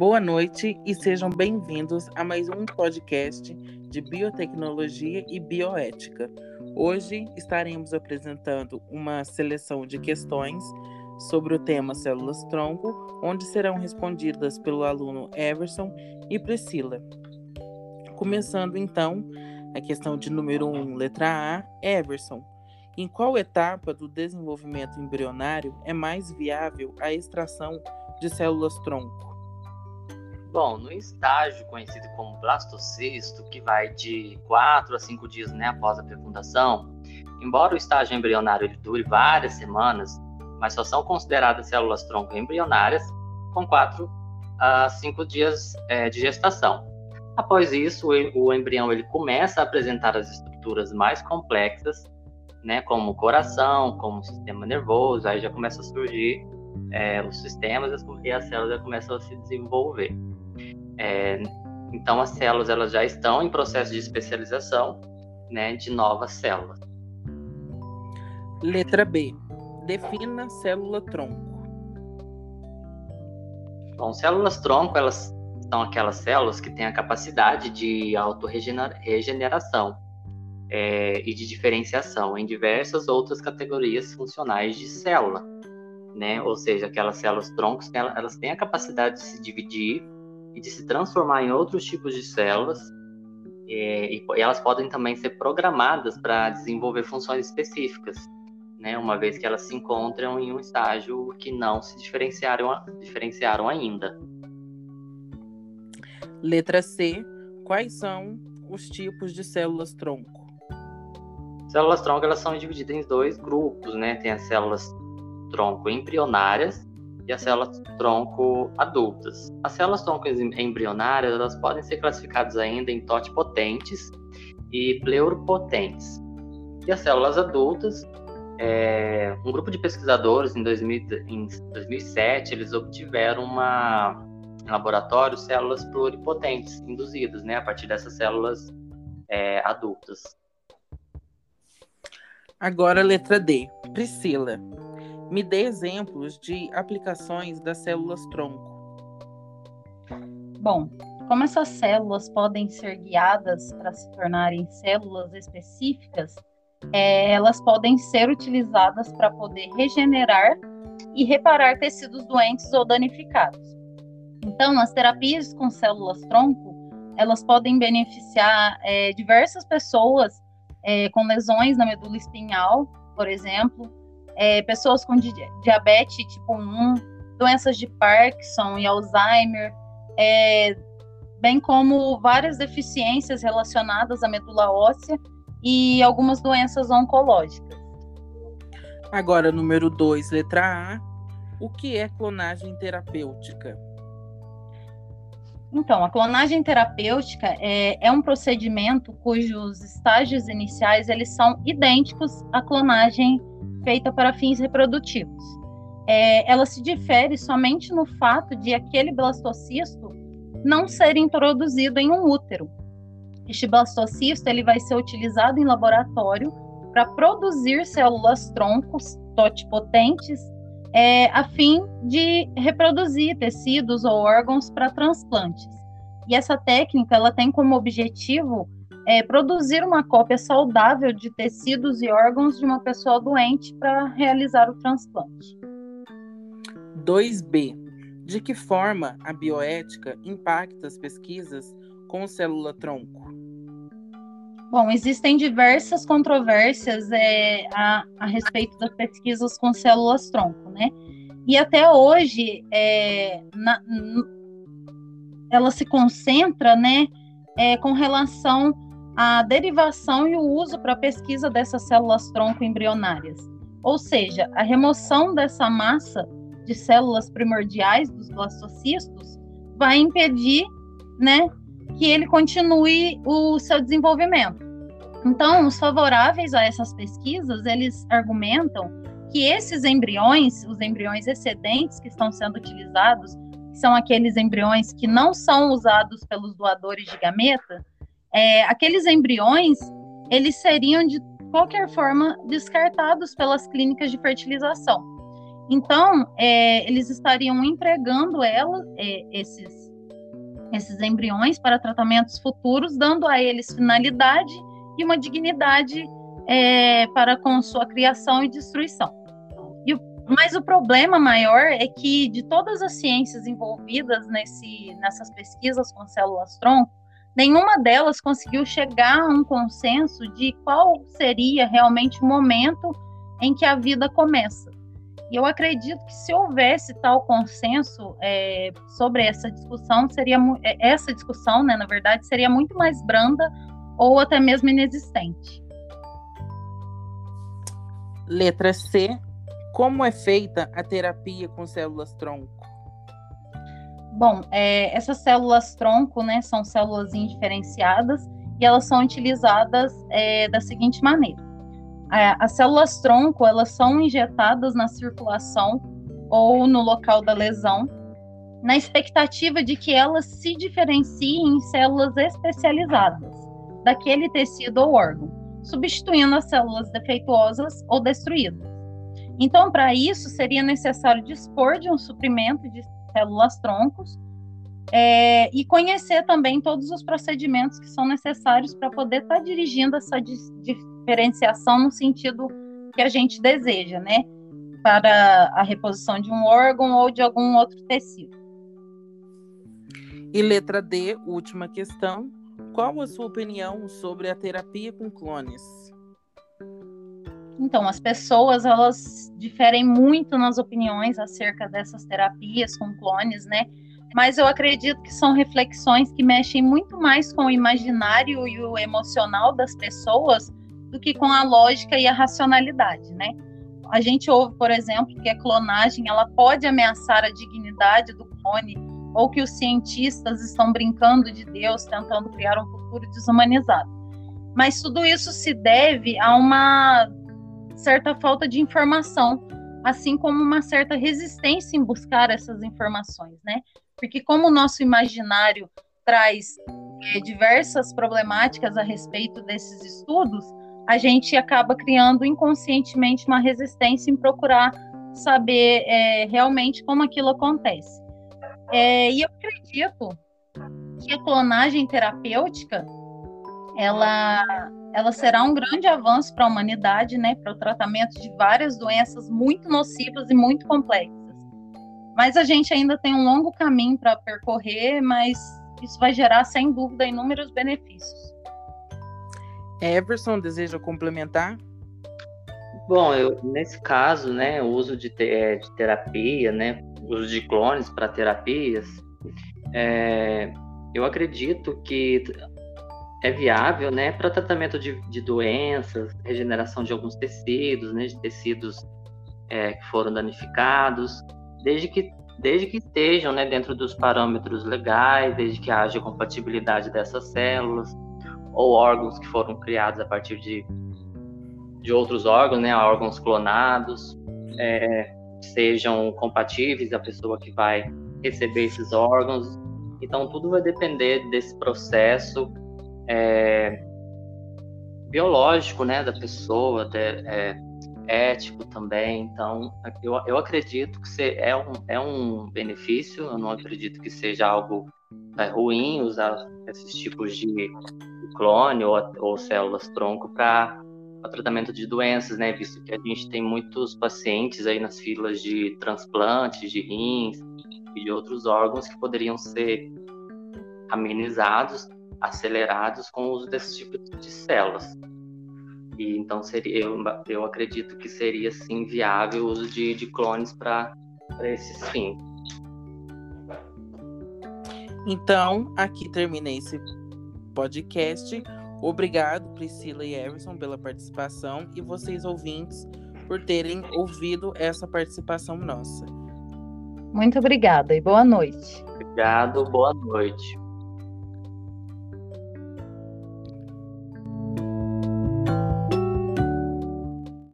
Boa noite e sejam bem-vindos a mais um podcast de biotecnologia e bioética. Hoje estaremos apresentando uma seleção de questões sobre o tema células-tronco, onde serão respondidas pelo aluno Everson e Priscila. Começando então a questão de número 1, um, letra A, Everson. Em qual etapa do desenvolvimento embrionário é mais viável a extração de células-tronco? Bom, no estágio conhecido como blastocisto, que vai de 4 a 5 dias né, após a fecundação, embora o estágio embrionário ele dure várias semanas, mas só são consideradas células tronco embrionárias com 4 a 5 dias é, de gestação. Após isso, o embrião ele começa a apresentar as estruturas mais complexas, né, como o coração, como o sistema nervoso, aí já começa a surgir é, os sistemas e as células já começam a se desenvolver. É, então, as células elas já estão em processo de especialização né, de novas células. Letra B. Defina célula-tronco. Bom, células-tronco, elas são aquelas células que têm a capacidade de autorregeneração é, e de diferenciação em diversas outras categorias funcionais de célula. Né? Ou seja, aquelas células troncos, elas têm a capacidade de se dividir e de se transformar em outros tipos de células. É, e, e elas podem também ser programadas para desenvolver funções específicas, né, uma vez que elas se encontram em um estágio que não se diferenciaram, diferenciaram ainda. Letra C. Quais são os tipos de células tronco? Células tronco elas são divididas em dois grupos, né? Tem as células tronco embrionárias e as células tronco adultas. As células tronco embrionárias elas podem ser classificadas ainda em totipotentes e pleuropotentes. E as células adultas, é, um grupo de pesquisadores em, 2000, em 2007 eles obtiveram uma em laboratório células pluripotentes induzidas, né, a partir dessas células é, adultas. Agora, letra D. Priscila. Me dê exemplos de aplicações das células-tronco. Bom, como essas células podem ser guiadas para se tornarem células específicas, é, elas podem ser utilizadas para poder regenerar e reparar tecidos doentes ou danificados. Então, as terapias com células-tronco, elas podem beneficiar é, diversas pessoas é, com lesões na medula espinhal, por exemplo, é, pessoas com di diabetes tipo 1, doenças de Parkinson e Alzheimer, é, bem como várias deficiências relacionadas à medula óssea e algumas doenças oncológicas. Agora, número 2, letra A. O que é clonagem terapêutica? Então, a clonagem terapêutica é, é, um procedimento cujos estágios iniciais eles são idênticos à clonagem feita para fins reprodutivos. É, ela se difere somente no fato de aquele blastocisto não ser introduzido em um útero. Este blastocisto ele vai ser utilizado em laboratório para produzir células troncos totipotentes é, a fim de reproduzir tecidos ou órgãos para transplantes. E essa técnica ela tem como objetivo é, produzir uma cópia saudável de tecidos e órgãos de uma pessoa doente para realizar o transplante. 2B. De que forma a bioética impacta as pesquisas com célula-tronco? Bom, existem diversas controvérsias é, a, a, respeito das pesquisas com células-tronco, né? E até hoje, é, na, ela se concentra, né, é, com relação a derivação e o uso para pesquisa dessas células tronco embrionárias. Ou seja, a remoção dessa massa de células primordiais dos blastocistos vai impedir, né, que ele continue o seu desenvolvimento. Então, os favoráveis a essas pesquisas, eles argumentam que esses embriões, os embriões excedentes que estão sendo utilizados, são aqueles embriões que não são usados pelos doadores de gameta, é, aqueles embriões eles seriam de qualquer forma descartados pelas clínicas de fertilização. Então, é, eles estariam empregando ela, é, esses esses embriões para tratamentos futuros, dando a eles finalidade e uma dignidade é, para com sua criação e destruição. E mas o problema maior é que de todas as ciências envolvidas nesse, nessas pesquisas com células-tronco, nenhuma delas conseguiu chegar a um consenso de qual seria realmente o momento em que a vida começa. E eu acredito que se houvesse tal consenso é, sobre essa discussão, seria é, essa discussão, né, na verdade, seria muito mais branda ou até mesmo inexistente. Letra C. Como é feita a terapia com células tronco? Bom, é, essas células tronco, né, são células indiferenciadas e elas são utilizadas é, da seguinte maneira as células tronco elas são injetadas na circulação ou no local da lesão, na expectativa de que elas se diferenciem em células especializadas daquele tecido ou órgão, substituindo as células defeituosas ou destruídas. Então, para isso, seria necessário dispor de um suprimento de células troncos é, e conhecer também todos os procedimentos que são necessários para poder estar tá dirigindo essa diferenciação no sentido que a gente deseja, né? Para a reposição de um órgão ou de algum outro tecido. E letra D, última questão. Qual a sua opinião sobre a terapia com clones? Então, as pessoas elas diferem muito nas opiniões acerca dessas terapias com clones, né? Mas eu acredito que são reflexões que mexem muito mais com o imaginário e o emocional das pessoas do que com a lógica e a racionalidade, né? A gente ouve, por exemplo, que a clonagem ela pode ameaçar a dignidade do clone ou que os cientistas estão brincando de Deus, tentando criar um futuro desumanizado. Mas tudo isso se deve a uma certa falta de informação, assim como uma certa resistência em buscar essas informações, né? Porque como o nosso imaginário traz é, diversas problemáticas a respeito desses estudos, a gente acaba criando inconscientemente uma resistência em procurar saber é, realmente como aquilo acontece. É, e eu acredito que a clonagem terapêutica ela, ela será um grande avanço para a humanidade, né, para o tratamento de várias doenças muito nocivas e muito complexas. Mas a gente ainda tem um longo caminho para percorrer, mas isso vai gerar, sem dúvida, inúmeros benefícios. Everson deseja complementar? Bom, eu, nesse caso, né, o uso de, te, é, de terapia, né, uso de clones para terapias, é, eu acredito que é viável, né, para tratamento de, de, doenças, regeneração de alguns tecidos, né, de tecidos é, que foram danificados, desde que desde que estejam, né, dentro dos parâmetros legais, desde que haja compatibilidade dessas células ou órgãos que foram criados a partir de, de outros órgãos, né, órgãos clonados, é, sejam compatíveis à pessoa que vai receber esses órgãos. Então, tudo vai depender desse processo é, biológico, né, da pessoa, de, é, ético também. Então, eu, eu acredito que é um, é um benefício, eu não acredito que seja algo é, ruim usar esses tipos de clone ou, ou células tronco para tratamento de doenças, né? Visto que a gente tem muitos pacientes aí nas filas de transplantes de rins e de outros órgãos que poderiam ser amenizados, acelerados com o uso desse tipo de células. E então seria, eu, eu acredito que seria sim viável o uso de, de clones para esses fins. Então, aqui terminei esse podcast. Obrigado, Priscila e Everson, pela participação e vocês ouvintes por terem ouvido essa participação nossa. Muito obrigada e boa noite. Obrigado, boa noite.